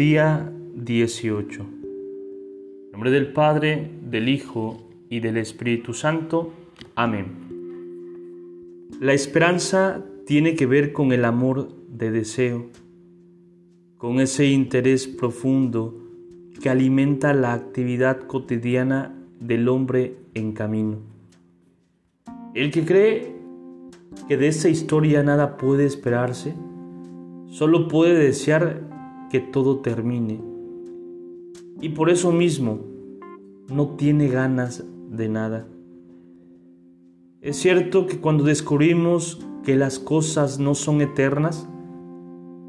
Día 18. En nombre del Padre, del Hijo y del Espíritu Santo. Amén. La esperanza tiene que ver con el amor de deseo, con ese interés profundo que alimenta la actividad cotidiana del hombre en camino. El que cree que de esa historia nada puede esperarse, solo puede desear que todo termine. Y por eso mismo no tiene ganas de nada. Es cierto que cuando descubrimos que las cosas no son eternas,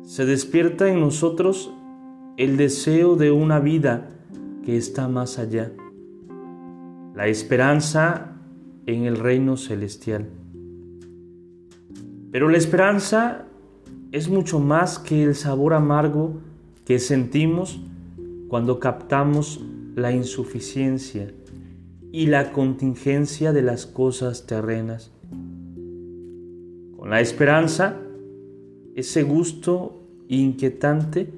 se despierta en nosotros el deseo de una vida que está más allá, la esperanza en el reino celestial. Pero la esperanza es mucho más que el sabor amargo que sentimos cuando captamos la insuficiencia y la contingencia de las cosas terrenas. Con la esperanza, ese gusto inquietante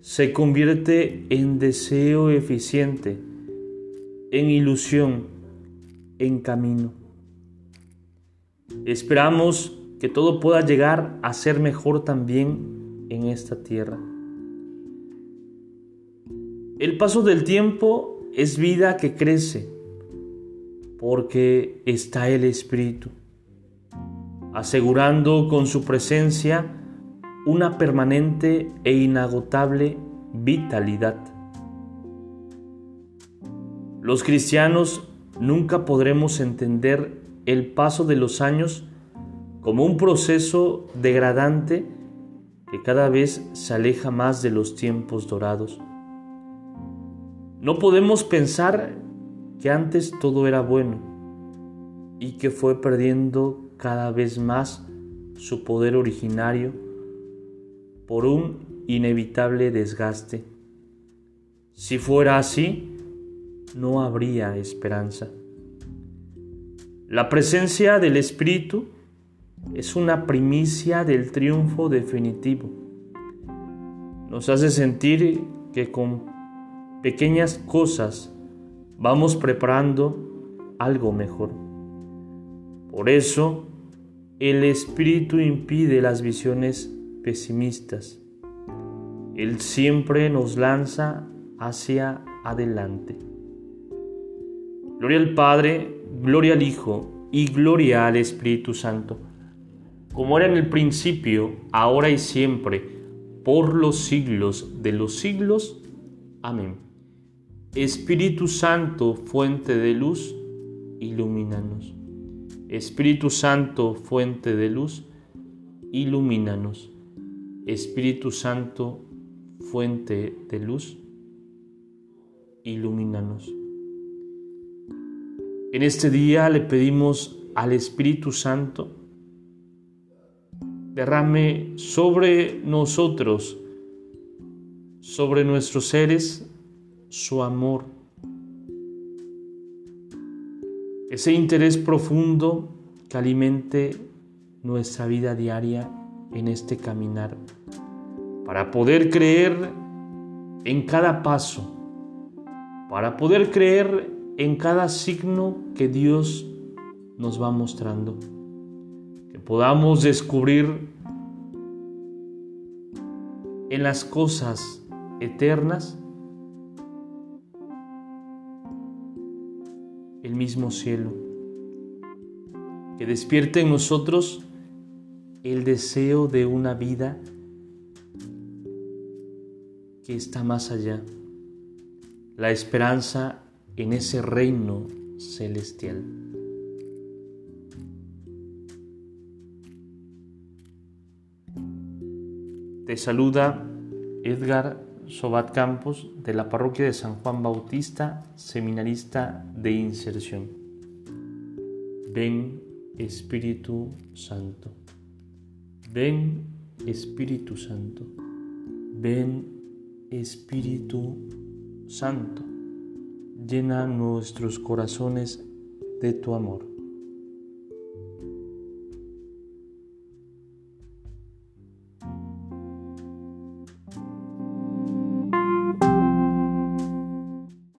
se convierte en deseo eficiente, en ilusión, en camino. Esperamos que todo pueda llegar a ser mejor también en esta tierra. El paso del tiempo es vida que crece porque está el Espíritu, asegurando con su presencia una permanente e inagotable vitalidad. Los cristianos nunca podremos entender el paso de los años como un proceso degradante que cada vez se aleja más de los tiempos dorados. No podemos pensar que antes todo era bueno y que fue perdiendo cada vez más su poder originario por un inevitable desgaste. Si fuera así, no habría esperanza. La presencia del Espíritu es una primicia del triunfo definitivo. Nos hace sentir que con pequeñas cosas vamos preparando algo mejor. Por eso, el espíritu impide las visiones pesimistas. Él siempre nos lanza hacia adelante. Gloria al Padre, gloria al Hijo y gloria al Espíritu Santo, como era en el principio, ahora y siempre, por los siglos de los siglos. Amén. Espíritu Santo, fuente de luz, ilumínanos. Espíritu Santo, fuente de luz, ilumínanos. Espíritu Santo, fuente de luz, ilumínanos. En este día le pedimos al Espíritu Santo derrame sobre nosotros, sobre nuestros seres, su amor, ese interés profundo que alimente nuestra vida diaria en este caminar, para poder creer en cada paso, para poder creer en cada signo que Dios nos va mostrando, que podamos descubrir en las cosas eternas el mismo cielo, que despierte en nosotros el deseo de una vida que está más allá, la esperanza en ese reino celestial. Te saluda Edgar Sobat Campos de la parroquia de San Juan Bautista, seminarista de inserción. Ven Espíritu Santo. Ven Espíritu Santo. Ven Espíritu Santo. Llena nuestros corazones de tu amor.